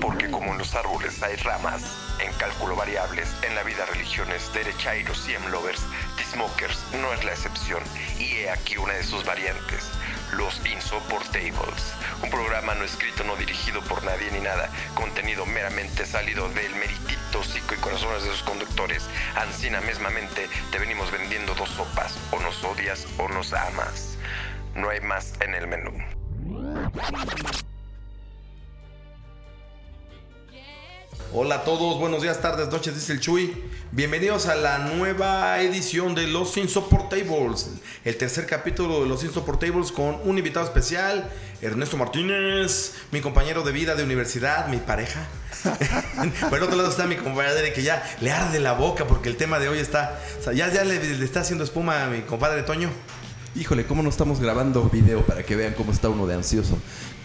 Porque como en los árboles hay ramas, en cálculo variables, en la vida religiones, derechairos y lovers, Smokers no es la excepción. Y he aquí una de sus variantes, los Insoportables. Un programa no escrito, no dirigido por nadie ni nada, contenido meramente salido del meritito, psico y corazones de sus conductores. Ancina mismamente te venimos vendiendo dos sopas, o nos odias o nos amas. No hay más en el menú. Hola a todos, buenos días, tardes, noches, dice el Chuy. Bienvenidos a la nueva edición de Los Insoportables, el tercer capítulo de Los Insoportables con un invitado especial, Ernesto Martínez, mi compañero de vida de universidad, mi pareja. Por el otro lado está mi compadre que ya le arde la boca porque el tema de hoy está, o sea, ya, ya le, le está haciendo espuma a mi compadre Toño. Híjole, ¿cómo no estamos grabando video para que vean cómo está uno de ansioso?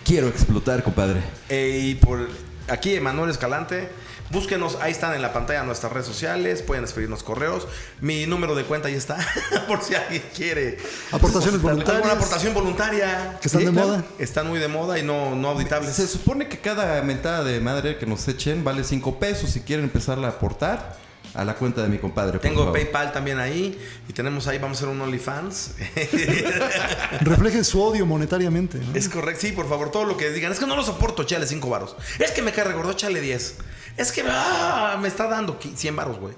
Quiero explotar, compadre. Y por aquí Emanuel Escalante. Búsquenos, ahí están en la pantalla nuestras redes sociales, pueden escribirnos correos. Mi número de cuenta ahí está, por si alguien quiere. Aportaciones voluntarias. Alguna aportación voluntaria. Que están Sí, de claro. moda. Están muy de moda y no, no auditables. Se supone que cada mentada de madre que nos echen vale 5 pesos si quieren empezarla a aportar a la cuenta de mi compadre. por Tengo favor. PayPal también ahí y tenemos ahí, vamos a hacer un OnlyFans. Reflejen su odio monetariamente. ¿no? es correcto, sí, por favor, todo lo que digan. Es que no lo soporto, chale 5 varos. Es que me cae regordo, chale 10. Es que ah, me está dando qui- 100 varos, güey.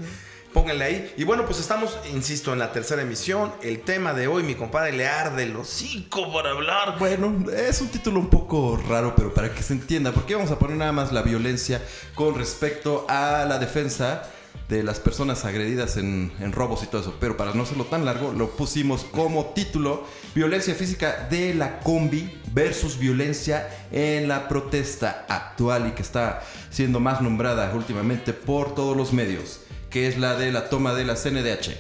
Pónganle ahí. Y bueno, pues estamos, insisto, en la tercera emisión. El tema de hoy, mi compadre le arde el hocico para hablar. Bueno, es un título un poco raro, pero para que se entienda, porque vamos a poner nada más la violencia con respecto a la defensa de las personas agredidas en, en robos y todo eso. Pero para no hacerlo tan largo, lo pusimos como título Violencia física de la combi versus violencia en la protesta actual y que está siendo más nombrada últimamente por todos los medios, que es la de la toma de la CNDH.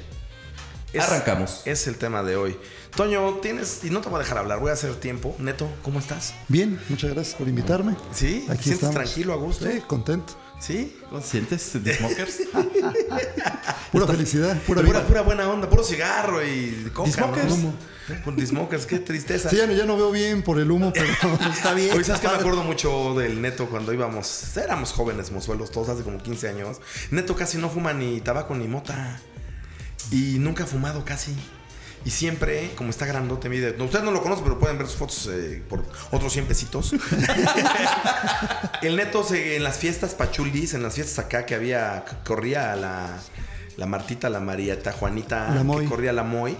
Es- Arrancamos. Es el tema de hoy. Toño, tienes, y no te voy a dejar hablar, voy a hacer tiempo. Neto, ¿cómo estás? Bien, muchas gracias por invitarme. ¿Sí? ¿Te sientes tranquilo, a gusto? Sí, contento. ¿Sí? ¿Cómo te sientes, The Smokers? Pura felicidad, pura Pura, pura buena onda, puro cigarro y coca, Dismokers. ¿no? Con Dismokers, qué tristeza. Sí, ya no, ya no veo bien por el humo, pero está bien. Oye, ¿sabes qué me acuerdo mucho del Neto cuando íbamos? Éramos jóvenes mozuelos, todos hace como 15 años. Neto casi no fuma ni tabaco ni mota. Y nunca ha fumado casi. Y siempre, como está grandote, mide. no, Ustedes no lo conocen, pero pueden ver sus fotos eh, por otros 100 pesitos. El Neto se- en las fiestas pachulis, en las fiestas acá que había, corría a la, la Martita, la Marieta, Juanita, La que corría la Moy.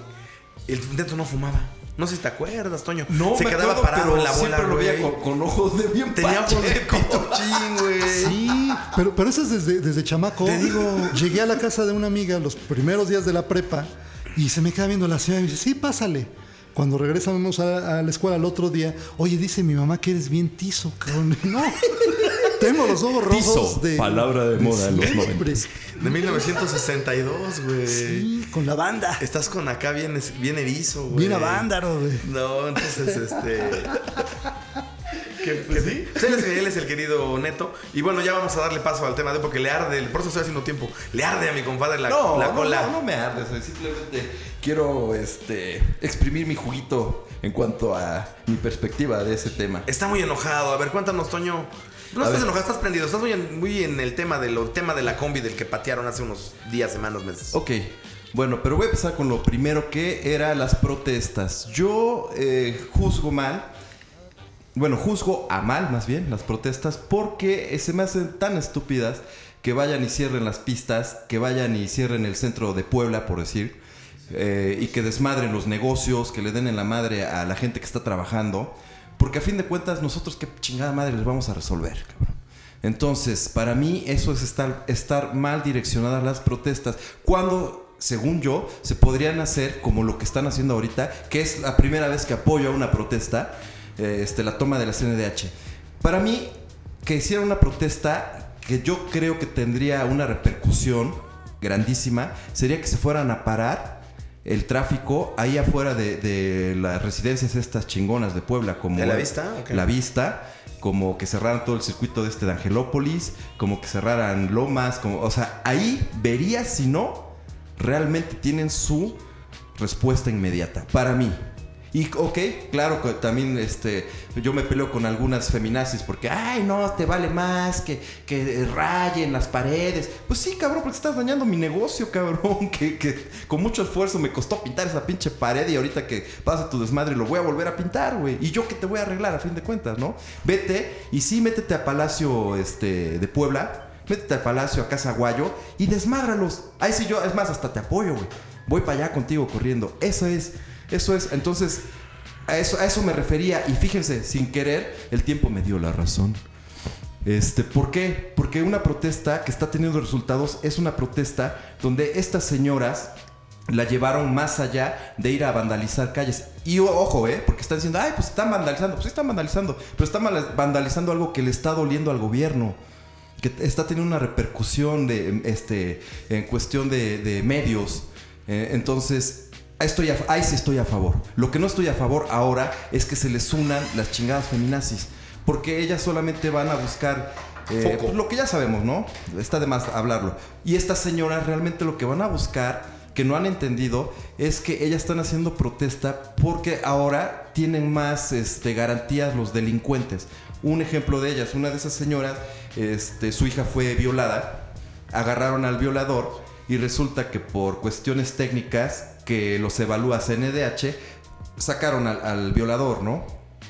El Neto no fumaba. No sé si te acuerdas, Toño. No, se me quedaba acuerdo, parado pero en la bola, lo veía con, con ojos de bien Tenía ojos de pituchín, güey. Sí, pero, pero eso es desde, desde chamaco. Te digo. Llegué a la casa de una amiga los primeros días de la prepa y se me queda viendo la señora y me dice, sí, pásale. Cuando regresamos a, a la escuela el otro día, oye, dice mi mamá que eres bien tizo, cabrón. No, tengo los ojos rojos Tizo, de... palabra de moda en los siempre. 90s. De 1962, güey. Sí, con la banda. Estás con acá bien, bien erizo, güey. Bien a vándaro, güey. No, entonces, este. ¿Qué, qué sí? Pues él, es, él es el querido Neto. Y bueno, ya vamos a darle paso al tema de porque le arde, por eso estoy haciendo tiempo. Le arde a mi compadre la, No, la no, cola. no, no me ardes, eh, simplemente quiero este, exprimir mi juguito en cuanto a mi perspectiva de ese tema. Está muy enojado. A ver, cuéntanos, Toño. No A estás ver. enojado, estás prendido. Estás muy en, muy en el tema de lo, tema de la combi del que patearon hace unos días, semanas, meses. Ok, bueno, pero voy a empezar con lo primero que era las protestas. Yo eh, juzgo mal, bueno, juzgo a mal más bien las protestas porque se me hacen tan estúpidas que vayan y cierren las pistas, que vayan y cierren el centro de Puebla, por decir, eh, y que desmadren los negocios, que le den en la madre a la gente que está trabajando, porque a fin de cuentas nosotros qué chingada madre les vamos a resolver, cabrón. Entonces, para mí eso es estar, estar mal direccionadas las protestas. Cuando, según yo, se podrían hacer como lo que están haciendo ahorita, que es la primera vez que apoyo a una protesta, eh, este, la toma de la CNDH. Para mí, que hiciera una protesta que yo creo que tendría una repercusión grandísima, sería que se fueran a parar el tráfico ahí afuera de, de las residencias estas chingonas de Puebla, como ¿De la Vista? La vista, como que cerraran todo el circuito de este de Angelópolis, como que cerraran Lomas, como, o sea, ahí vería si no realmente tienen su respuesta inmediata, para mí. Y ok, claro que también este, yo me peleo con algunas feminazis porque, ay, no, te vale más que, que rayen las paredes. Pues sí, cabrón, porque estás dañando mi negocio, cabrón. Que, que con mucho esfuerzo me costó pintar esa pinche pared y ahorita que pasa tu desmadre lo voy a volver a pintar, güey. Y yo que te voy a arreglar a fin de cuentas, ¿no? Vete y sí, métete a Palacio este, de Puebla, métete al Palacio, a Casa Guayo y desmádralos. Ahí sí yo, es más, hasta te apoyo, güey. Voy para allá contigo corriendo. Eso es. Eso es, entonces, a eso, me refería. Y fíjense, sin querer, el tiempo me dio la razón. Este, ¿Por qué? Porque una protesta que está teniendo resultados es una protesta donde estas señoras la llevaron más allá de ir a vandalizar calles. Y ojo, ¿eh? Porque están diciendo, ay, pues están vandalizando. Pues están vandalizando. Pero están vandalizando algo que le está doliendo al gobierno. Que está teniendo una repercusión de, este, en cuestión de, de medios. Eh, entonces, Estoy ahí sí estoy a favor. Lo que no estoy a favor ahora es que se les unan las chingadas feminazis. Porque ellas solamente van a buscar eh, pues, lo que ya sabemos, ¿no? Está de más hablarlo. Y estas señoras realmente lo que van a buscar, que no han entendido, es que ellas están haciendo protesta porque ahora tienen más este, garantías los delincuentes. Un ejemplo de ellas, una de esas señoras, este, su hija fue violada, agarraron al violador y resulta que por cuestiones técnicas que los evalúa CNDH, sacaron al, violador, ¿no?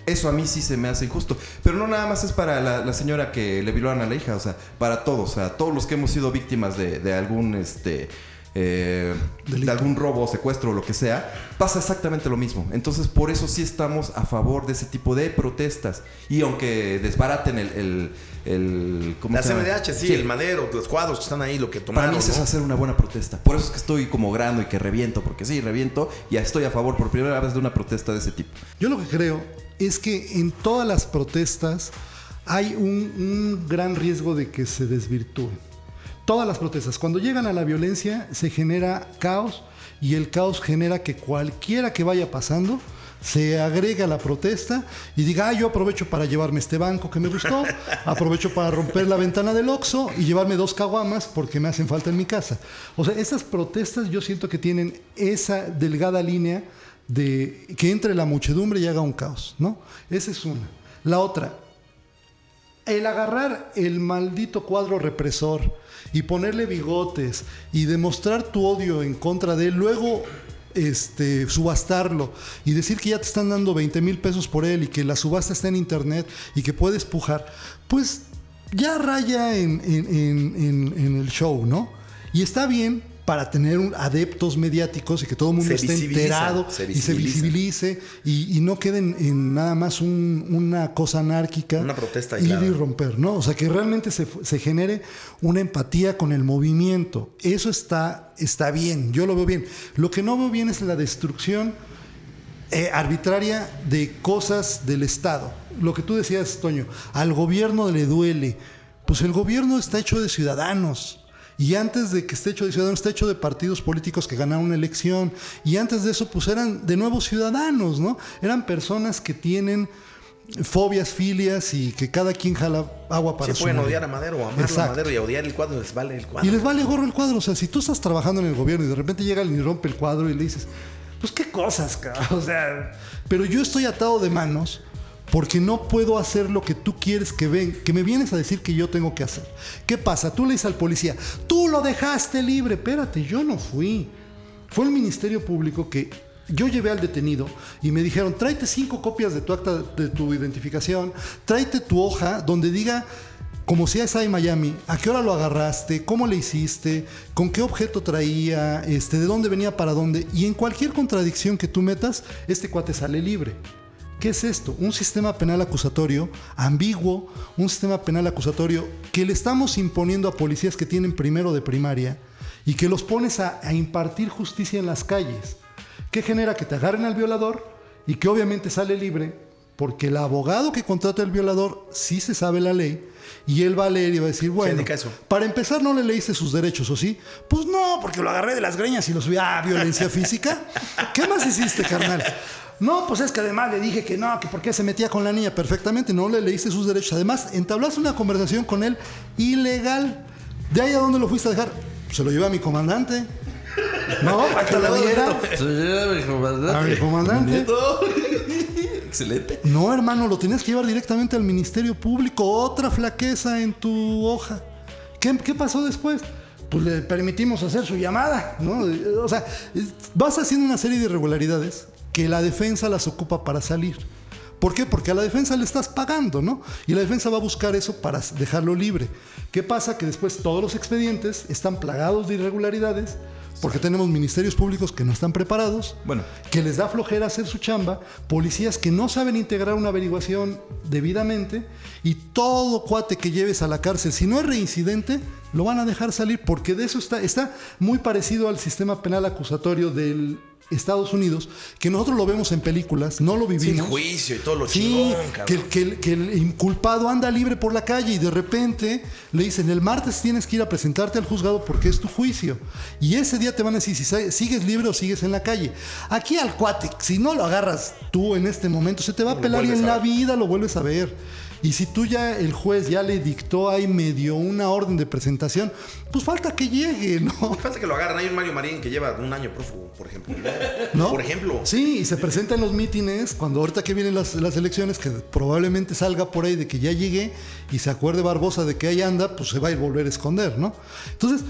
Eso a mí sí se me hace injusto. Pero no nada más es para la, señora que le violaron a la hija, o sea, para todos, o sea, todos los que hemos sido víctimas de, algún, este, eh, de algún robo, secuestro o lo que sea, pasa exactamente lo mismo. Entonces, por eso sí estamos a favor de ese tipo de protestas. Y aunque desbaraten el, el la CMDH, sí, el madero, los cuadros que están ahí, lo que tomaron. Para mí es hacer una buena protesta. Por eso es que estoy como grano y que reviento, porque sí, reviento y estoy a favor por primera vez de una protesta de ese tipo. Yo lo que creo es que en todas las protestas hay un, un gran riesgo de que se desvirtúen. Todas las protestas, cuando llegan a la violencia, se genera caos y el caos genera que cualquiera que vaya pasando se agrega la protesta y diga, ah, yo aprovecho para llevarme este banco que me gustó, aprovecho para romper la ventana del Oxxo y llevarme dos caguamas porque me hacen falta en mi casa. O sea, esas protestas yo siento que tienen esa delgada línea de que entre la muchedumbre y haga un caos, ¿no? Esa es una. La otra, el agarrar el maldito cuadro represor y ponerle bigotes y demostrar tu odio en contra de él, luego este, subastarlo y decir que ya te están dando 20 mil pesos por él y que la subasta está en internet y que puedes pujar, pues ya raya en, en el show, ¿no? Y está bien, para tener adeptos mediáticos y que todo el mundo esté enterado y se visibilice y, no queden en nada más una cosa anárquica. Una protesta ir y romper, ¿no? O sea, que realmente se, genere una empatía con el movimiento. Eso está, está bien, yo lo veo bien. Lo que no veo bien es la destrucción eh, arbitraria de cosas del Estado. Lo que tú decías, Toño, al gobierno le duele. Pues el gobierno está hecho de ciudadanos y antes de que esté hecho de ciudadanos, está hecho de partidos políticos que ganaron una elección. Y antes de eso, pues eran de nuevo ciudadanos, ¿no? Eran personas que tienen fobias, filias y que cada quien jala agua para Se pueden odiar a Madero o amar a Madero y odiar el cuadro, les vale el cuadro. Y les vale gorro el cuadro. O sea, si tú estás trabajando en el gobierno y de repente llega alguien y rompe el cuadro y le dices, pues qué cosas, cabrón. O sea, pero yo estoy atado de manos porque no puedo hacer lo que tú quieres que ven, que me vienes a decir que yo tengo que hacer. ¿Qué pasa? Tú le dices al policía, tú lo dejaste libre, espérate, yo no fui. Fue el Ministerio Público que yo llevé al detenido y me dijeron, tráete cinco copias de tu acta de tu identificación, tráete tu hoja donde diga como si es ahí Miami, ¿a qué hora lo agarraste? ¿Cómo le hiciste? ¿Con qué objeto traía? Este, ¿De dónde venía para dónde? Y en cualquier contradicción que tú metas, este cuate sale libre. ¿Qué es esto? Un sistema penal acusatorio ambiguo, un sistema penal acusatorio que le estamos imponiendo a policías que tienen primero de primaria y que los pones a, impartir justicia en las calles. ¿Qué genera? Que te agarren al violador y que obviamente sale libre porque el abogado que contrata al violador sí se sabe la ley y él va a leer y va a decir, bueno, para empezar no le leíste sus derechos, ¿o sí? Pues no, porque lo agarré de las greñas y lo subí a violencia física. ¿Qué más hiciste, carnal? No, pues es que además le dije que no, que por qué se metía con la niña perfectamente, no le leíste sus derechos. Además, entablaste una conversación con él ilegal. ¿De ahí a dónde lo fuiste a dejar? Se lo llevé a mi comandante. No, para que la viera. Soy mi comandante. A mi comandante. Excelente. No, hermano, lo tenías que llevar directamente al Ministerio Público. Otra flaqueza en tu hoja. ¿Qué, qué pasó después? Pues le permitimos hacer su llamada, ¿no? O sea, vas haciendo una serie de irregularidades que la defensa las ocupa para salir. ¿Por qué? Porque a la defensa le estás pagando, ¿no? Y la defensa va a buscar eso para dejarlo libre. ¿Qué pasa? Que después todos los expedientes están plagados de irregularidades porque tenemos ministerios públicos que no están preparados, Bueno. que les da flojera hacer su chamba, policías que no saben integrar una averiguación debidamente y todo cuate que lleves a la cárcel, si no es reincidente, lo van a dejar salir porque de eso está, está muy parecido al sistema penal acusatorio del Estados Unidos, que nosotros lo vemos en películas, no lo Sin vivimos. juicio y todo lo Sí, chingón, que, que que el inculpado anda libre por la calle y de repente le dicen, el martes tienes que ir a presentarte al juzgado porque es tu juicio. Y ese día te van a decir si sigues libre o sigues en la calle. Aquí al cuate, si no lo agarras tú en este momento, se te va a pelar y en la vida lo vuelves a ver. Y si tú ya, el juez ya le dictó ahí medio una orden de presentación, pues falta que llegue, ¿no? Falta que lo agarren. Hay un Mario Marín que lleva un año prófugo, por ejemplo. ¿No? Por ejemplo. Sí, y se presenta en los mítines cuando ahorita que vienen las, las elecciones, que probablemente salga por ahí de que ya llegué y se acuerde Barbosa de que ahí anda, pues se va a ir a volver a esconder, ¿no? Entonces,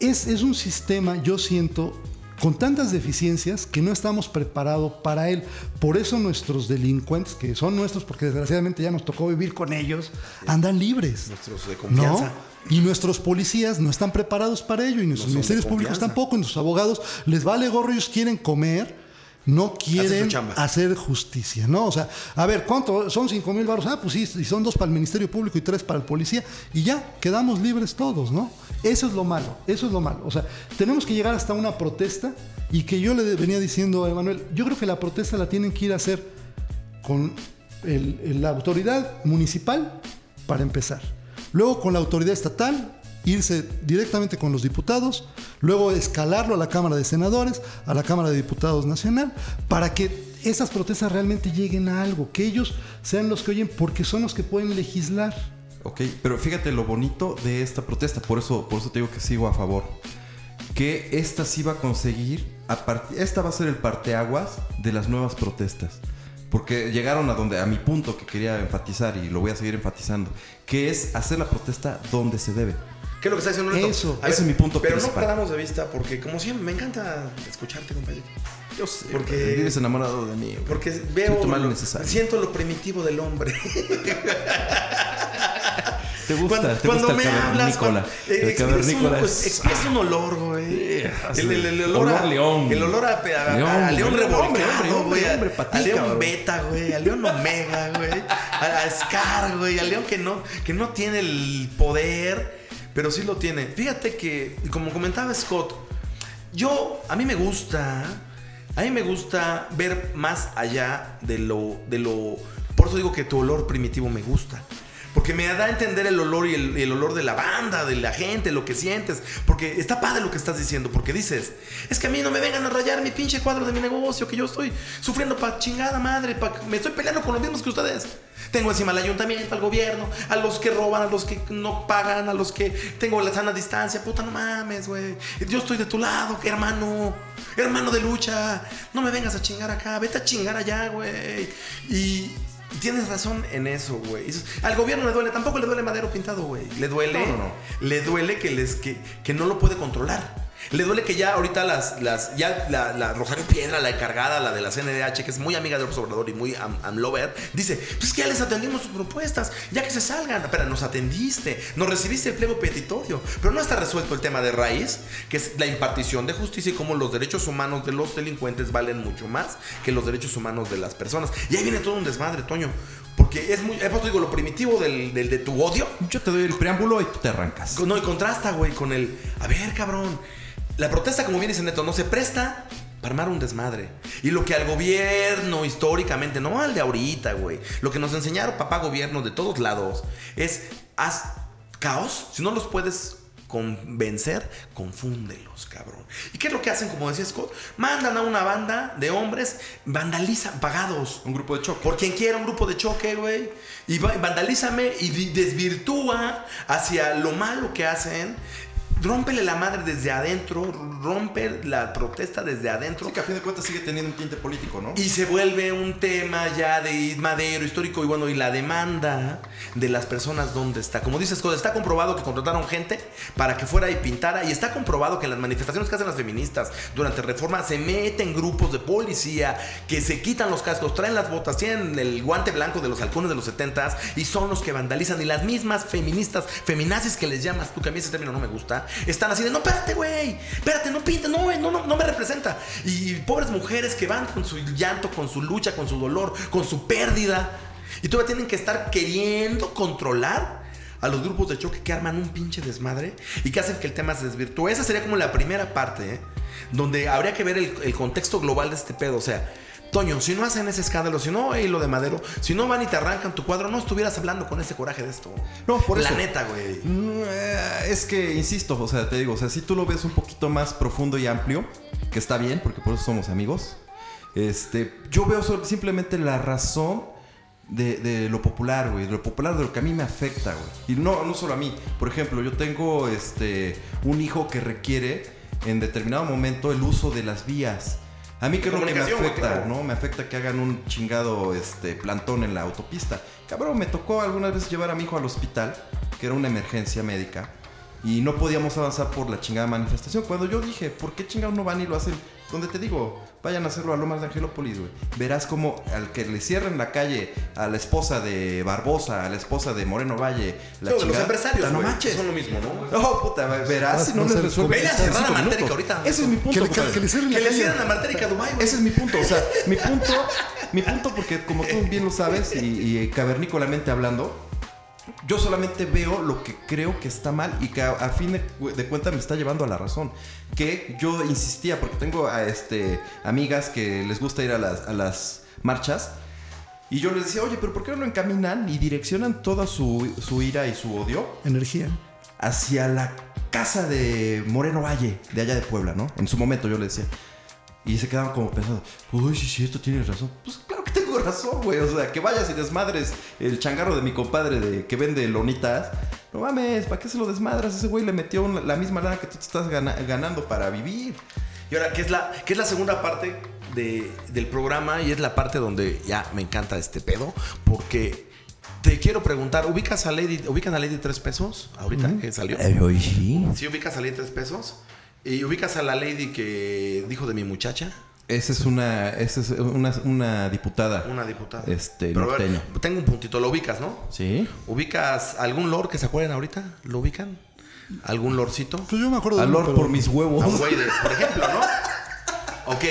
es, es un sistema, yo siento, con tantas deficiencias que no estamos preparados para él. Por eso nuestros delincuentes, que son nuestros, porque desgraciadamente ya nos tocó vivir con ellos, andan libres. Nuestros de confianza. ¿No? Y nuestros policías no están preparados para ello, y nuestros ministerios públicos tampoco, y nuestros abogados les vale gorro, ellos quieren comer, no quieren hacer justicia, ¿no? O sea, a ver, ¿cuánto? Son 5 mil baros. Ah, pues sí, y son dos para el Ministerio Público y tres para el policía, y ya, quedamos libres todos, ¿no? Eso es lo malo, eso es lo malo. O sea, tenemos que llegar hasta una protesta, y que yo le venía diciendo a Emanuel, yo creo que la protesta la tienen que ir a hacer con la autoridad municipal para empezar. Luego con la autoridad estatal, irse directamente con los diputados, luego escalarlo a la Cámara de Senadores, a la Cámara de Diputados Nacional, para que esas protestas realmente lleguen a algo, que ellos sean los que oyen, porque son los que pueden legislar. Ok, pero fíjate lo bonito de esta protesta, por eso, por eso te digo que sigo a favor. Que esta sí va a conseguir, a part- esta va a ser el parteaguas de las nuevas protestas. Porque llegaron a donde, a mi punto que quería enfatizar y lo voy a seguir enfatizando, que es hacer la protesta donde se debe. ¿Qué es lo que está diciendo? Eso. Ver, Ese es mi punto Pero principal. no perdamos de vista, porque como siempre, me encanta escucharte, compañero. Yo sé, Porque- vives enamorado de mí. Porque veo, lo- necesario. siento lo primitivo del hombre. Te gusta, cuando te cuando gusta me el hablas, cuando- eh, el un- olor, güey. El, el- el olor, olor a león. El olor a, León, a león güey. revolcado, a- león beta, güey. A león omega, güey. A, a Scar, güey. A león que no, que no tiene el poder, pero sí lo tiene. Fíjate que, como comentaba Scott, yo, a mí me gusta, a mí me gusta ver más allá de lo, de lo, por eso digo que tu olor primitivo me gusta. Porque me da a entender el olor y el, olor de la banda, de la gente, lo que sientes. Porque está padre lo que estás diciendo. Porque dices, es que a mí no me vengan a rayar mi pinche cuadro de mi negocio, que yo estoy sufriendo pa' chingada madre, pa- me estoy peleando con los mismos que ustedes. Tengo encima al ayuntamiento, al gobierno, a los que roban, a los que no pagan, a los que tengo la sana distancia. Puta, no mames, güey. Yo estoy de tu lado, hermano. Hermano de lucha. No me vengas a chingar acá. Vete a chingar allá, güey. Y tienes razón en eso, güey. Al gobierno le duele. Tampoco le duele madero pintado, güey. Le duele. No, no, no. Le duele que, les, que, que no lo puede controlar. Le duele que ya ahorita las, las ya la, la Rosario Piedra, la encargada, la de la CNDH, que es muy amiga de López Obrador y muy am, amlover, dice, pues es que ya les atendimos sus propuestas, ya que se salgan, pero nos atendiste, nos recibiste el pliego petitorio, pero no está resuelto el tema de raíz, que es la impartición de justicia y cómo los derechos humanos de los delincuentes valen mucho más que los derechos humanos de las personas. Y ahí viene todo un desmadre, Toño, porque es muy, he puesto digo, lo primitivo del, del- de tu odio, Yo te doy el preámbulo y tú te arrancas. no, y contrasta, güey, con el. A ver, cabrón. La protesta, como bien dice Neto, no se presta para armar un desmadre. Y lo que al gobierno históricamente, no al de ahorita, güey. Lo que nos enseñaron papá gobierno de todos lados es haz caos. Si no los puedes convencer, confúndelos, cabrón. ¿Y qué es lo que hacen, como decía Scott? Mandan a una banda de hombres, vandalizan, pagados. Un grupo de choque. Por quien quiera un grupo de choque, güey. Y va- vandalízame y desvirtúa hacia lo malo que hacen. Rómpele la madre desde adentro, rompe la protesta desde adentro. Sí, que a fin de cuentas sigue teniendo un tinte político, ¿no? Y se vuelve un tema ya de madero histórico y bueno, y la demanda de las personas dónde está. Como dices, está comprobado que contrataron gente para que fuera y pintara y está comprobado que en las manifestaciones que hacen las feministas durante reforma se meten grupos de policía que se quitan los cascos, traen las botas, tienen el guante blanco de los halcones de los 70 y son los que vandalizan y las mismas feministas, feminazis que les llamas tú, que a mí ese término no me gusta, están así de, no, espérate, güey, espérate, no pinta, no, no, no, no me representa. Y pobres mujeres que van con su llanto, con su lucha, con su dolor, con su pérdida. Y todavía tienen que estar queriendo controlar a los grupos de choque que arman un pinche desmadre y que hacen que el tema se desvirtúe. Esa sería como la primera parte, ¿eh? donde habría que ver el, el contexto global de este pedo. O sea, Toño, si no hacen ese escándalo, si no hay lo de Madero, si no van y te arrancan tu cuadro, no estuvieras hablando con ese coraje de esto. No, por La eso. neta, güey. Mm, Es que, insisto, o sea, te digo, o sea, si tú lo ves un poquito más profundo y amplio, que está bien, porque por eso somos amigos, este, yo veo simplemente la razón de, de lo popular, güey, de lo popular, de lo que a mí me afecta, güey. Y no, no solo a mí. Por ejemplo, yo tengo este, un hijo que requiere en determinado momento el uso de las vías. A mí que es lo que me afecta, claro. ¿no? Me afecta que hagan un chingado este, plantón en la autopista. Cabrón, me tocó algunas veces llevar a mi hijo al hospital, que era una emergencia médica, y no podíamos avanzar por la chingada manifestación. Cuando yo dije, ¿por qué chingados no van y lo hacen? Donde te digo, vayan a hacerlo a Lomas de Angelópolis, güey. Verás como al que le cierren la calle a la esposa de Barbosa, a la esposa de Moreno Valle, la No, de los chingada. empresarios, Puta, no manches. son lo mismo, ¿no? No, puta, verás si no No les resuelve. vele a cerrar la Martérica minutos. ahorita. Ese es mi punto. Que que le cierren la cierren la Martérica a Dubái, güey. Ese es mi punto, o sea, mi punto, mi punto porque como tú bien lo sabes y, y cavernícolamente hablando, yo solamente veo lo que creo que está mal y que a, a fin de, cu- de cuentas me está llevando a la razón. Que yo insistía, porque tengo a este, amigas que les gusta ir a las, a las marchas. Y yo les decía, oye, pero ¿por qué no lo encaminan y direccionan toda su, su ira y su odio Energía. hacia la casa de Moreno Valle, de allá de Puebla, ¿no? En su momento yo le decía. Y se quedaban como pensando, uy, sí, sí, esto tienes razón. Pues claro tengo razón, güey. O sea, que vayas y desmadres el changarro de mi compadre de que vende lonitas. No mames, ¿para qué se lo desmadras? Ese güey le metió una- la misma lana que tú te estás gana- ganando para vivir. Y ahora, ¿qué es la, qué es la segunda parte de- del programa? Y es la parte donde ya me encanta este pedo. Porque te quiero preguntar, ¿ubicas a Lady, ¿ubican a Lady Tres Pesos? Ahorita que salió. hoy sí. ¿Sí ubicas a Lady Tres Pesos? ¿Y ubicas a la Lady que dijo de mi muchacha? Esa es una, esa es una, una diputada. Una diputada. Este, Pero a ver, norteña. tengo un puntito, lo ubicas, ¿no? Sí. ¿Ubicas algún lord que se acuerden ahorita? ¿Lo ubican? ¿Algún lordcito? Pues yo me acuerdo de uno, Alor pero- por mis A huevos. güey de, por ejemplo, ¿no? Ok.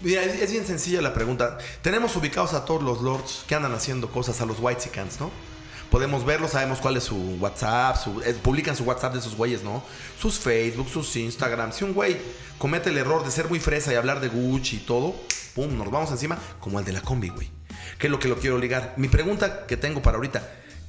Mira, es, es bien sencilla la pregunta. Tenemos ubicados a todos los lords que andan haciendo cosas a los Whitesicans, ¿no? Podemos verlos, sabemos cuál es su WhatsApp, su- eh, publican su WhatsApp de esos güeyes, ¿no? Sus Facebook, sus Instagram. Si un güey comete el error de ser muy fresa y hablar de Gucci y todo, pum, nos vamos encima, como el de la combi, güey. ¿Qué es lo que lo quiero ligar? Mi pregunta que tengo para ahorita.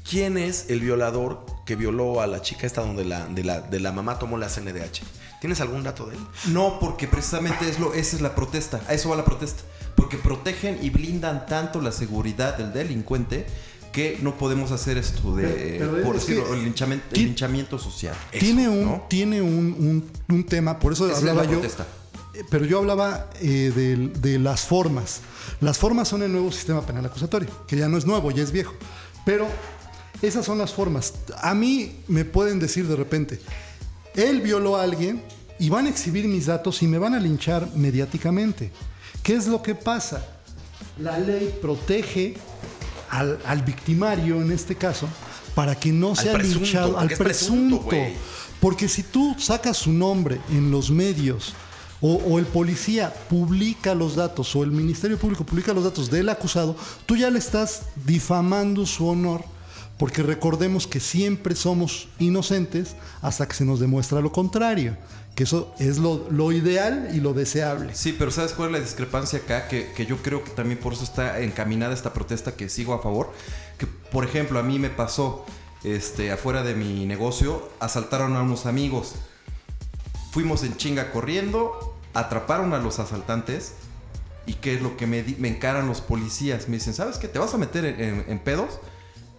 ¿Quién es el violador que violó a la chica esta donde la, de, la, de la mamá tomó la CNDH? ¿Tienes algún dato de él? No, porque precisamente es lo, esa es la protesta. A eso va la protesta. Porque protegen y blindan tanto la seguridad del delincuente que no podemos hacer esto de, Pero- pero por decirlo, el, linchamiento, el ¿Quién- linchamiento social. tiene un, ¿no? tiene un, un- un tema, por eso es hablaba la yo. protesta. eh, Pero yo hablaba eh, de, de las formas. Las formas son el nuevo sistema penal acusatorio, que ya no es nuevo, ya es viejo. Pero esas son las formas. A mí me pueden decir de repente, él violó a alguien y van a exhibir mis datos y me van a linchar mediáticamente. ¿Qué es lo que pasa? La ley protege al, al victimario, en este caso, para que no sea presunto, linchado, al presunto. Porque si tú sacas su nombre en los medios o, o el policía publica los datos o el Ministerio Público publica los datos del acusado, tú ya le estás difamando su honor. Porque recordemos que siempre somos inocentes hasta que se nos demuestra lo contrario. Que eso es lo, lo ideal y lo deseable. Sí, pero ¿sabes cuál es la discrepancia acá? Que, que yo creo que también por eso está encaminada esta protesta que sigo a favor. Que, por ejemplo, a mí me pasó, este, afuera de mi negocio, asaltaron a unos amigos. Fuimos en chinga corriendo, atraparon a los asaltantes. ¿Y qué es lo que me, me encaran los policías? Me dicen, ¿sabes qué? ¿Te vas a meter en, en- en pedos?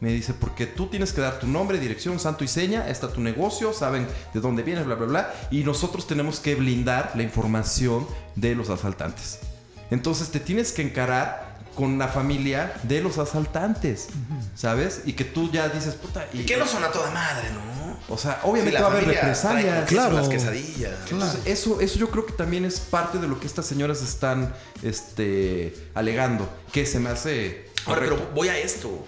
Me dice, porque tú tienes que dar tu nombre, dirección, santo y seña, está tu negocio, saben de dónde vienes, bla, bla, bla. Y nosotros tenemos que blindar la información de los asaltantes. Entonces te tienes que encarar con la familia de los asaltantes, ¿sabes? Y que tú ya dices, puta... Y que no son a toda madre, ¿no? O sea, obviamente va a haber represalias. Claro. Las quesadillas. Entonces, eso, eso yo creo que también es parte de lo que estas señoras están este, alegando. Que se me hace. Ahora, pero voy a esto.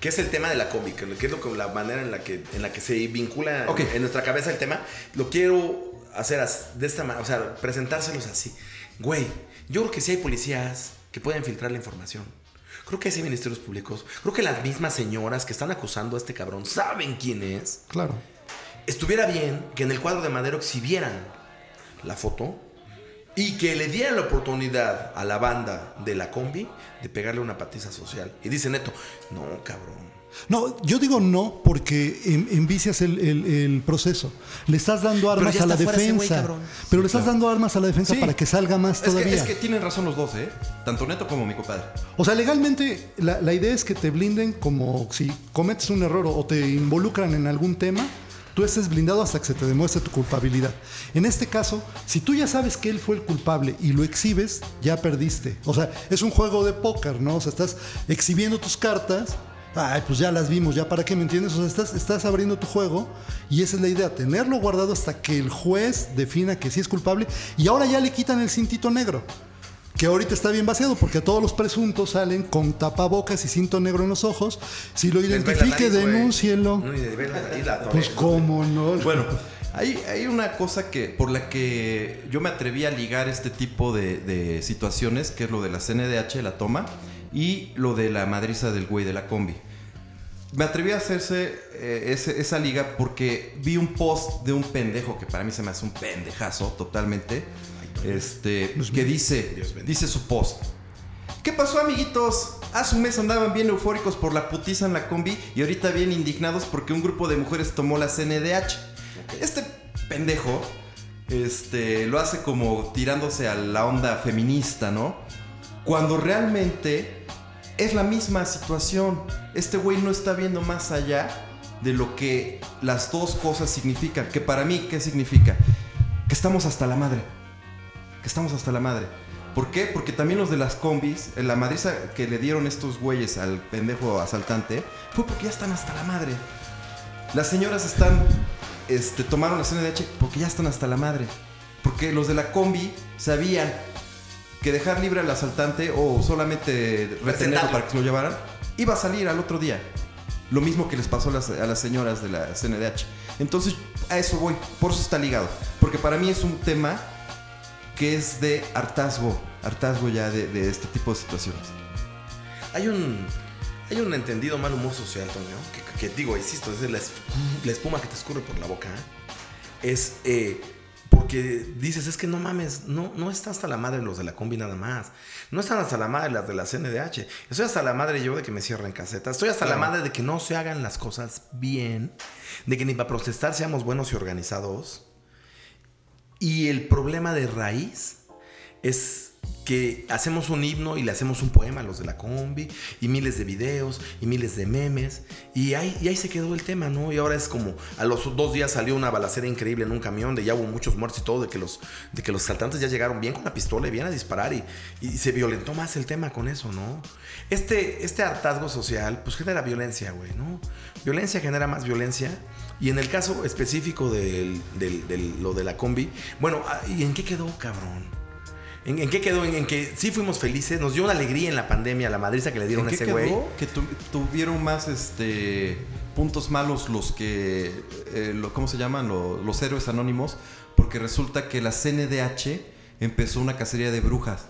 Que es el tema de la cómica, que es lo la manera en la que, en la que se vincula en nuestra cabeza el tema. Lo quiero hacer de esta manera, o sea, presentárselos así. Güey, yo creo que sí hay policías que pueden filtrar la información. Creo que hay ministerios públicos. Creo que las mismas señoras que están acusando a este cabrón saben quién es. Claro estuviera bien que en el cuadro de Madero exhibieran la foto y que le dieran la oportunidad a la banda de la combi de pegarle una patiza social. Y dice Neto, no, cabrón. No, yo digo no porque envicias el, proceso. Le estás dando armas a la defensa. pero le estás dando armas a la defensa para que salga más todavía. es que tienen razón los dos, ¿eh? Tanto Neto como mi compadre. O sea, legalmente la, la idea es que te blinden como si cometes un error o te involucran en algún tema tú estés blindado hasta que se te demuestre tu culpabilidad. En este caso, si tú ya sabes que él fue el culpable y lo exhibes, ya perdiste. O sea, es un juego de póker, ¿no? O sea, estás exhibiendo tus cartas. Ay, pues ya las vimos, ya para qué me entiendes. O sea, estás, estás abriendo tu juego y esa es la idea, tenerlo guardado hasta que el juez defina que sí es culpable y ahora ya le quitan el cintito negro que ahorita está bien vaciado porque todos los presuntos salen con tapabocas y cinto negro en los ojos. Si lo identifique, denúncienlo. pues cómo no. Bueno, hay, hay, una cosa que por la que yo me atreví a ligar este tipo de, situaciones, que es lo de la CNDH, la toma, y lo de la madriza del güey de la combi. Me atreví a hacerse eh, esa liga porque vi un post de un pendejo que para mí se me hace un pendejazo totalmente este, que dice, dice su post. ¿Qué pasó, amiguitos? Hace un mes andaban bien eufóricos por la putiza en la combi y ahorita bien indignados porque un grupo de mujeres tomó la CNDH. Este pendejo este, lo hace como tirándose a la onda feminista, ¿no? Cuando realmente es la misma situación. Este güey no está viendo más allá de lo que las dos cosas significan. Que para mí, ¿qué significa? Que estamos hasta la madre que estamos hasta la madre. ¿Por qué? Porque también los de las combis, la madriza que le dieron estos güeyes al pendejo asaltante, fue porque ya están hasta la madre. Las señoras están, este, tomaron la CNDH porque ya están hasta la madre. Porque los de la combi sabían que dejar libre al asaltante o solamente retenerlo para que se lo llevaran, iba a salir al otro día. Lo mismo que les pasó a las, a las señoras de la CNDH. Entonces, a eso voy. Por eso está ligado. Porque para mí es un tema que es de hartazgo, hartazgo ya de, este tipo de situaciones. Hay un, hay un entendido mal humor social, Toño, que, digo, insisto, es la, la, espuma que te escurre por la boca. Es eh, porque dices, es que no mames, no, no está hasta la madre los de la combi nada más. No están hasta la madre las de la CNDH. Estoy hasta la madre yo de que me cierren casetas. Estoy hasta la madre de que no se hagan las cosas bien. De que ni para protestar seamos buenos y organizados y el problema de raíz es que hacemos un himno y le hacemos un poema a los de la combi y miles de videos y miles de memes y ahí, ahí se quedó el tema, ¿no? Y ahora es como a los dos días salió una balacera increíble en un camión de ya hubo muchos muertos y todo, de que los, de que los saltantes ya llegaron bien con la pistola y bien a disparar y, y se violentó más el tema con eso, ¿no? Este, este hartazgo social pues genera violencia, güey, ¿no? Violencia genera más violencia y en el caso específico de lo de la combi, bueno, ah, ¿y en qué quedó, cabrón? ¿En, qué quedó? En, que sí fuimos felices, nos dio una alegría en la pandemia, la madriza que le dieron a ese güey. Que tuvieron más este puntos malos los que, eh, ¿cómo se llaman? los héroes anónimos, porque resulta que la CNDH empezó una cacería de brujas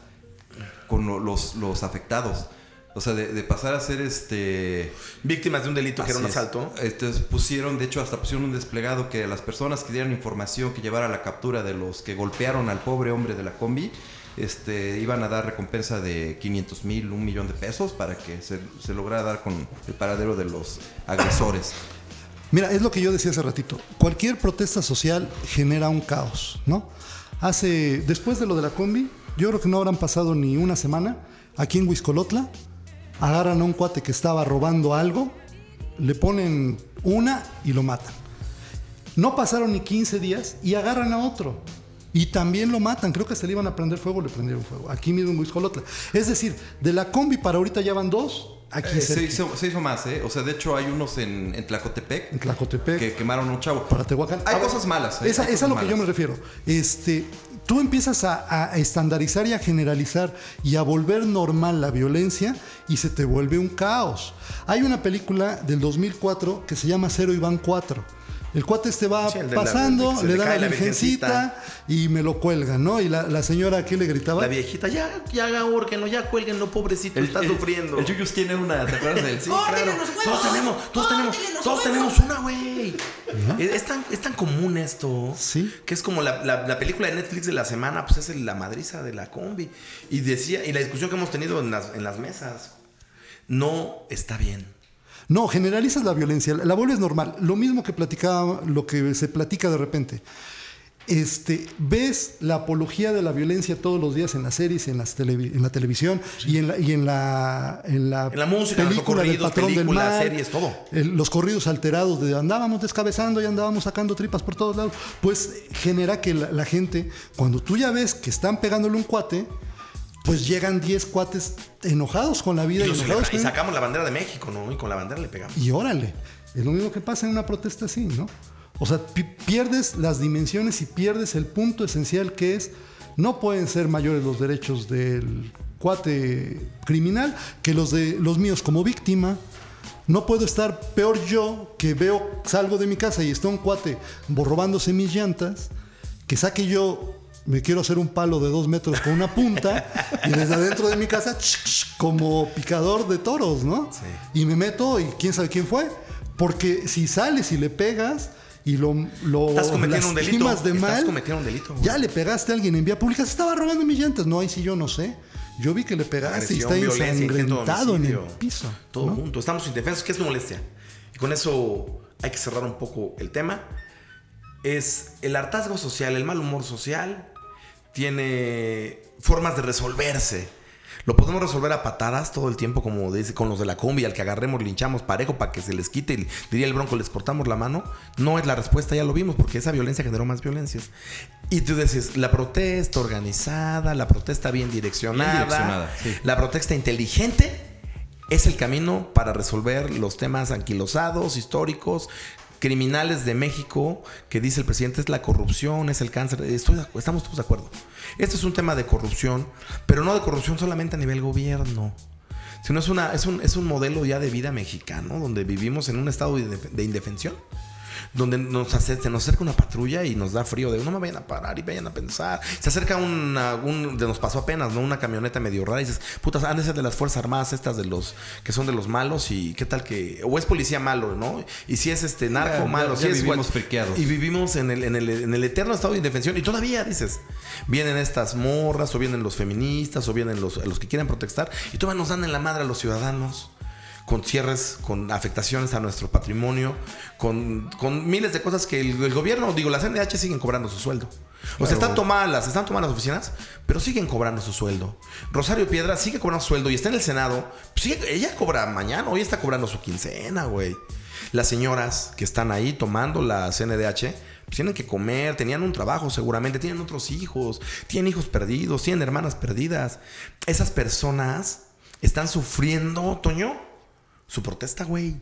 con los, los afectados. O sea, de, pasar a ser este. Víctimas de un delito que era un asalto. Entonces pusieron, de hecho, hasta pusieron un desplegado que las personas que dieran información que llevara a la captura de los que golpearon al pobre hombre de la combi, este, iban a dar recompensa de 500 mil, un millón de pesos para que se, se lograra dar con el paradero de los agresores. Mira, es lo que yo decía hace ratito. Cualquier protesta social genera un caos, ¿no? Hace, después de lo de la combi, yo creo que no habrán pasado ni una semana aquí en Huiscolotla agarran a un cuate que estaba robando algo le ponen una y lo matan. No pasaron ni 15 días y agarran a otro. Y también lo matan. Creo que se le iban a prender fuego, le prendieron fuego. Aquí mismo en Huizcolotla. Es decir, de la combi para ahorita ya van dos. Aquí Eh, se, hizo, se hizo más, ¿eh? O sea, de hecho hay unos en, en Tlacotepec en Tlacotepec. que quemaron a un chavo. para Tehuacán. Hay Ahora, cosas malas. ¿eh? Esa, Hay es a lo que yo me refiero. Este, tú empiezas a, estandarizar y a generalizar y a volver normal la violencia y se te vuelve un caos. Hay una película del 2004 que se llama Cero Iván 4. El cuate este va Sí, el la- pasando, se le le dan cae a la la virgencita y me lo cuelgan, ¿no? Y la, la señora aquí le gritaba. La viejita, ya, ya ahórquenlo, ya cuélguenlo, pobrecito, está sufriendo. El Yuyus tiene una, ¿te acuerdas del sí? ¡Córtenle Claro, todos tenemos, todos tenemos, ¡Córtenle los todos tenemos una, güey. Es, es tan, es tan común esto. Sí. Que es como la, la- la película de Netflix de la semana, pues es el- la madriza de la combi. Y decía, y la discusión que hemos tenido en las, en las mesas, no está bien. No, generalizas la violencia, la vuelves normal. Lo mismo que platicaba, lo que se platica de repente. Este, ves la apología de la violencia todos los días en las series, en, las televi- en la televisión y en la, y en la, en la, En la música, en los película del patrón del mal, series, todo. el- los corridos alterados de andábamos descabezando y andábamos sacando tripas por todos lados. Pues genera que la, la gente, cuando tú ya ves que están pegándole un cuate, pues llegan 10 cuates enojados con la vida Y, y, enojados y sacamos la bandera de México, ¿no? Y con la bandera le pegamos. y órale, es lo mismo que pasa en una protesta así, ¿no? O sea, pi- pierdes las dimensiones y pierdes el punto esencial que es, no pueden ser mayores los derechos del cuate criminal que los de los míos como víctima. No puedo estar peor yo que veo, salgo de mi casa y está un cuate robándose mis llantas, que saque yo, me quiero hacer un palo de dos metros con una punta y desde adentro de mi casa como picador de toros, ¿no? Y me meto y quién sabe quién fue. Porque si sales y le pegas y lo, lo Estás cometiendo un delito. de Estás mal, cometiendo un delito. güey. ya le pegaste a alguien en vía pública, se estaba robando mis llantas. No, ahí sí yo no sé. Yo vi que le pegaste y está ensangrentado en el piso. Todo ¿no? junto. Estamos indefensos. ¿Qué es molestia? Y con eso hay que cerrar un poco el tema. Es el hartazgo social, el mal humor social, tiene formas de resolverse. Lo podemos resolver a patadas todo el tiempo, como dice, con los de la combi, al que agarremos, linchamos parejo para que se les quite, y diría el bronco, les cortamos la mano. No es la respuesta, ya lo vimos, porque esa violencia generó más violencias. Y tú dices, la protesta organizada, la protesta bien direccionada, Bien direccionada, sí. la protesta inteligente es el camino para resolver los temas anquilosados, históricos, criminales de México, que dice el presidente es la corrupción, es el cáncer. Estamos todos de acuerdo. Este es un tema de corrupción, pero no de corrupción solamente a nivel gobierno. Sino es, una, es, un, es un modelo ya de vida mexicano, donde vivimos en un estado de indefensión donde nos hace- se nos acerca una patrulla y nos da frío de no me vayan a parar y vayan a pensar. Se acerca una, un, de nos pasó apenas, ¿no? Una camioneta medio rara y dices, putas, han de ser de las Fuerzas Armadas estas de los que son de los malos y qué tal que, o es policía malo, ¿no? Y si es este narco Ya- malo, ya- si ya es vivimos friqueados. Y vivimos en el, en, el, en el eterno estado de indefensión y todavía dices, vienen estas morras o vienen los feministas o vienen los, los que quieren protestar y todavía nos dan en la madre a los ciudadanos con cierres, con afectaciones a nuestro patrimonio, con, con miles de cosas que el, el gobierno, digo, las NDH siguen cobrando su sueldo. O sea, están tomadas las, están tomadas las oficinas, pero siguen cobrando su sueldo. Rosario Piedra sigue cobrando su sueldo y está en el Senado. pues sigue- ella cobra mañana, hoy está cobrando su quincena, güey. Las señoras que están ahí tomando la CNDH, pues tienen que comer, tenían un trabajo seguramente, tienen otros hijos, tienen hijos perdidos, tienen hermanas perdidas. Esas personas están sufriendo, Toño, su protesta, güey.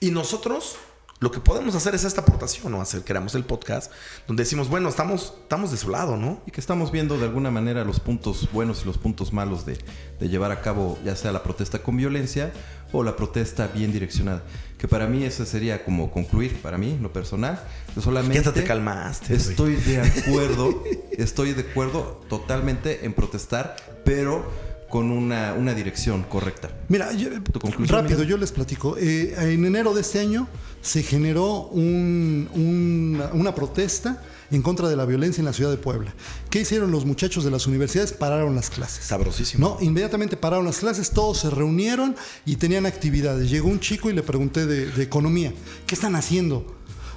Y nosotros lo que podemos hacer es esta aportación, ¿no? Hacer, creamos el podcast, donde decimos, bueno, estamos, estamos de su lado, ¿no? Y que estamos viendo de alguna manera los puntos buenos y los puntos malos de, de llevar a cabo ya sea la protesta con violencia o la protesta bien direccionada. Que para mí eso sería como concluir, para mí, lo personal. Yo solamente Ya te calmaste, güey. Estoy de acuerdo, estoy de acuerdo totalmente en protestar, pero con una, una dirección correcta. Mira, yo- ¿Tu conclusión, rápido, yo les platico. Eh, en enero de este año se generó un- un- una protesta en contra de la violencia en la ciudad de Puebla. ¿Qué hicieron los muchachos de las universidades? Pararon las clases. Sabrosísimo. No, inmediatamente pararon las clases, todos se reunieron y tenían actividades. Llegó un chico y le pregunté de, de economía, ¿qué están haciendo?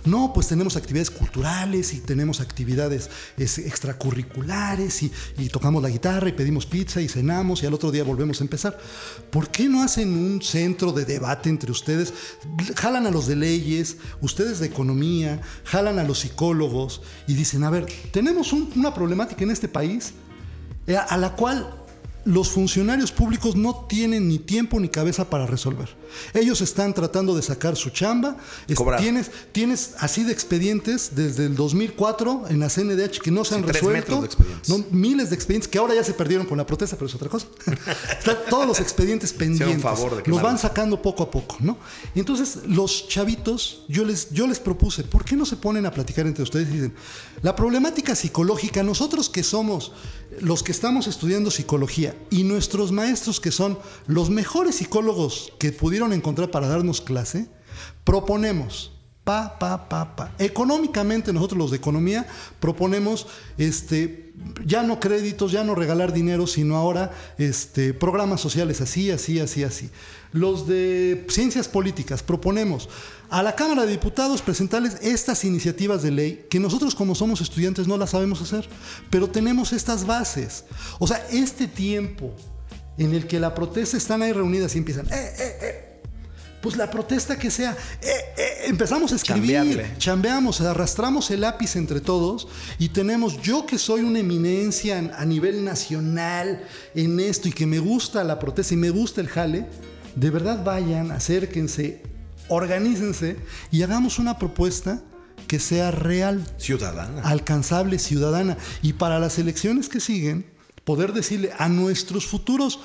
No, pues tenemos actividades culturales y tenemos actividades es, extracurriculares y, tocamos la guitarra y pedimos pizza y cenamos y al otro día volvemos a empezar. ¿Por qué no hacen un centro de debate entre ustedes? Jalan a los de leyes, ustedes de economía, jalan a los psicólogos y dicen, a ver, tenemos un- una problemática en este país eh, a la cual los funcionarios públicos no tienen ni tiempo ni cabeza para resolver. Ellos están tratando de sacar su chamba. Cobrar. tienes, tienes así de expedientes desde el 2004 en la CNDH que no se han Sí, resuelto. de. No, miles de expedientes que ahora ya se perdieron con la protesta, pero es otra cosa. Están todos los expedientes pendientes. favor de los van sacando poco a poco, ¿no? Y entonces los chavitos, yo les, yo les propuse, ¿por qué no se ponen a platicar entre ustedes y dicen, la problemática psicológica, nosotros que somos los que estamos estudiando psicología y nuestros maestros que son los mejores psicólogos que pudieron encontrar para darnos clase, proponemos pa, pa, pa, pa. Económicamente, nosotros los de economía proponemos este, ya no créditos, ya no regalar dinero, sino ahora este, programas sociales así, así, así, así. Los de ciencias políticas proponemos a la Cámara de Diputados presentarles estas iniciativas de ley que nosotros como somos estudiantes no las sabemos hacer, pero tenemos estas bases. O sea, este tiempo en el que la protesta están ahí reunidas y empiezan, eh, eh, eh, pues la protesta que sea, eh, eh, empezamos a escribir, chambeamos, arrastramos el lápiz entre todos y tenemos, yo que soy una eminencia a nivel nacional en esto y que me gusta la protesta y me gusta el jale, de verdad vayan, acérquense, organícense y hagamos una propuesta que sea real Ciudadana. alcanzable, ciudadana. Y para las elecciones que siguen, poder decirle a nuestros futuros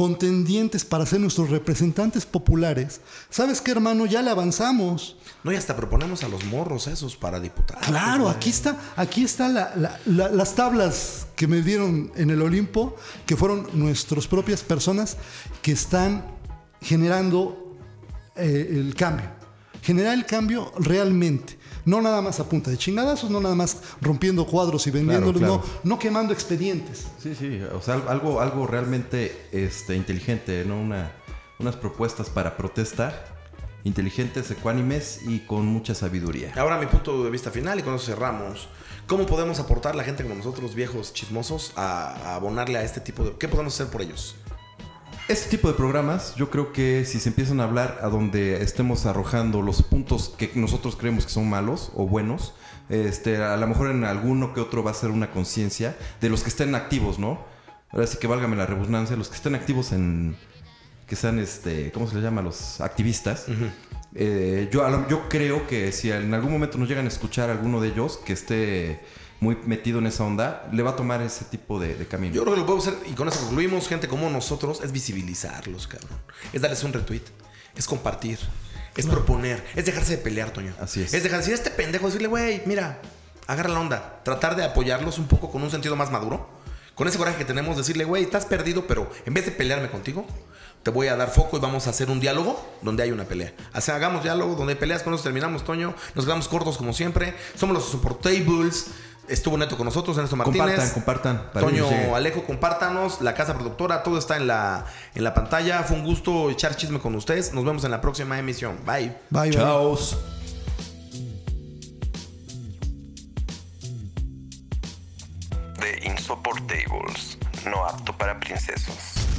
contendientes para ser nuestros representantes populares, ¿sabes qué, hermano? Ya le avanzamos. No, y hasta proponemos a los morros esos para diputados. Claro, aquí está, aquí está la- la- la- las tablas que me dieron en el Olimpo, que fueron nuestras propias personas que están generando eh, el cambio. Generar el cambio realmente. No nada más a punta de chingadazos, no nada más rompiendo cuadros y vendiéndolos, claro. No, no quemando expedientes. Sí, sí, o sea, algo, algo realmente este, inteligente, ¿no? Una, unas propuestas para protesta inteligentes, ecuánimes y con mucha sabiduría. Ahora mi punto de vista final y con eso cerramos. ¿Cómo podemos aportar la gente como nosotros, viejos chismosos, a, a abonarle a este tipo de... ¿Qué podemos hacer por ellos? Este tipo de programas, yo creo que si se empiezan a hablar a donde estemos arrojando los puntos que nosotros creemos que son malos o buenos, este, a lo mejor en alguno que otro va a ser una conciencia de los que estén activos, ¿no? Ahora sí que válgame la redundancia, los que estén activos en, que sean, este, ¿cómo se les llama? Los activistas. Eh, yo, a yo creo que si en algún momento nos llegan a escuchar alguno de ellos que esté muy metido en esa onda, le va a tomar ese tipo de, de camino. Yo creo que lo podemos hacer, y con eso concluimos, gente como nosotros, es visibilizarlos, cabrón. Es darles un retweet, es compartir, es proponer, es dejarse de pelear, Toño. Así es. Es dejar de decir, este pendejo, decirle, güey, mira, agarra la onda. Tratar de apoyarlos un poco con un sentido más maduro. Con ese coraje que tenemos, decirle, güey, estás perdido, pero en vez de pelearme contigo, te voy a dar foco y vamos a hacer un diálogo donde hay una pelea. Así hagamos diálogo donde hay peleas, con eso terminamos, Toño. Nos quedamos cortos como siempre. Somos los Supportables. Estuvo Neto con nosotros, Ernesto Martínez. Compartan, compartan, Toño. Alejo, compártanos. La casa productora, todo está en la, en la pantalla. Fue un gusto echar chisme con ustedes. Nos vemos en la próxima emisión. Bye. Bye, bye. Chao. The Insupportables, no apto para princesos.